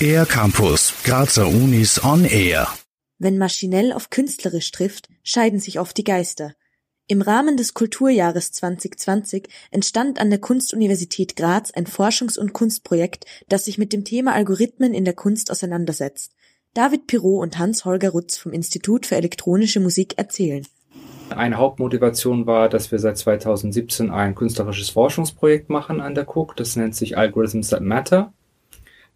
Air Campus, Grazer Unis on Air. Wenn maschinell auf künstlerisch trifft, scheiden sich oft die Geister. Im Rahmen des Kulturjahres 2020 entstand an der Kunstuniversität Graz ein Forschungs- und Kunstprojekt, das sich mit dem Thema Algorithmen in der Kunst auseinandersetzt. David Pirot und Hans-Holger Rutz vom Institut für elektronische Musik erzählen. Eine Hauptmotivation war, dass wir seit 2017 ein künstlerisches Forschungsprojekt machen an der Cook. Das nennt sich Algorithms That Matter.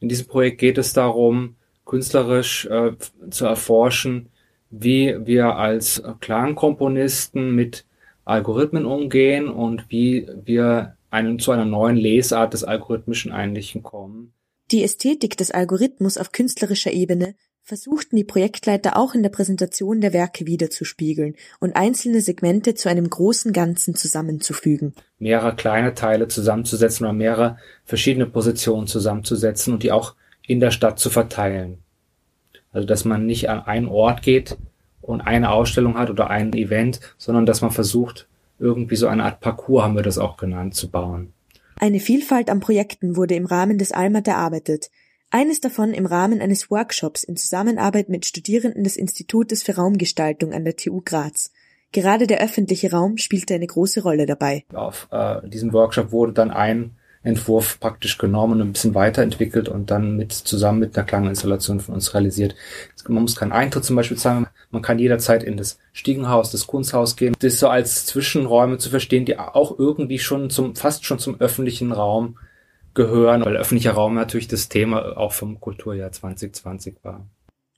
In diesem Projekt geht es darum, künstlerisch äh, zu erforschen, wie wir als Klangkomponisten mit Algorithmen umgehen und wie wir einen, zu einer neuen Lesart des algorithmischen Einlichen kommen. Die Ästhetik des Algorithmus auf künstlerischer Ebene versuchten die Projektleiter auch in der Präsentation der Werke wiederzuspiegeln und einzelne Segmente zu einem großen Ganzen zusammenzufügen. Mehrere kleine Teile zusammenzusetzen oder mehrere verschiedene Positionen zusammenzusetzen und die auch in der Stadt zu verteilen. Also dass man nicht an einen Ort geht und eine Ausstellung hat oder ein Event, sondern dass man versucht, irgendwie so eine Art Parcours, haben wir das auch genannt, zu bauen. Eine Vielfalt an Projekten wurde im Rahmen des ALMAT erarbeitet, eines davon im Rahmen eines Workshops in Zusammenarbeit mit Studierenden des Institutes für Raumgestaltung an der TU Graz. Gerade der öffentliche Raum spielte eine große Rolle dabei. Auf äh, diesem Workshop wurde dann ein Entwurf praktisch genommen und ein bisschen weiterentwickelt und dann mit zusammen mit einer Klanginstallation von uns realisiert. Man muss keinen Eintritt zum Beispiel zahlen, man kann jederzeit in das Stiegenhaus, das Kunsthaus gehen. Das ist so als Zwischenräume zu verstehen, die auch irgendwie schon zum, fast schon zum öffentlichen Raum gehören, weil öffentlicher Raum natürlich das Thema auch vom Kulturjahr 2020 war.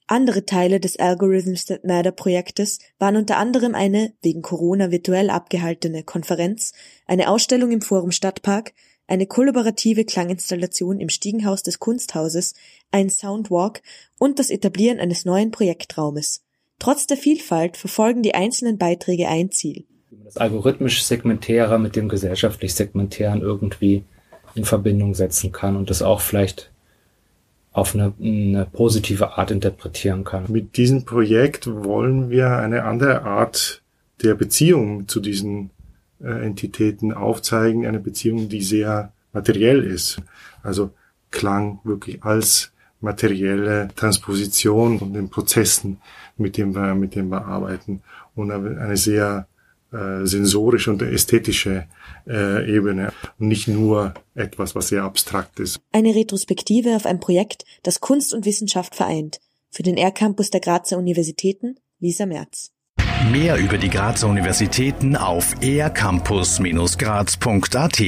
Andere Teile des Algorithms That Matter Projektes waren unter anderem eine wegen Corona virtuell abgehaltene Konferenz, eine Ausstellung im Forum Stadtpark, eine kollaborative Klanginstallation im Stiegenhaus des Kunsthauses, ein Soundwalk und das Etablieren eines neuen Projektraumes. Trotz der Vielfalt verfolgen die einzelnen Beiträge ein Ziel. Das algorithmisch Segmentäre mit dem gesellschaftlich Segmentären irgendwie in Verbindung setzen kann und das auch vielleicht auf eine, eine, positive Art interpretieren kann. Mit diesem Projekt wollen wir eine andere Art der Beziehung zu diesen äh, Entitäten aufzeigen, eine Beziehung, die sehr materiell ist. Also Klang wirklich als materielle Transposition von den Prozessen, mit dem wir, mit dem wir arbeiten und eine sehr äh, sensorische und ästhetische äh, Ebene und nicht nur etwas, was sehr abstrakt ist. Eine Retrospektive auf ein Projekt, das Kunst und Wissenschaft vereint. Für den R-Campus der Grazer Universitäten, Lisa Merz. Mehr über die Grazer Universitäten auf ercampus-graz.at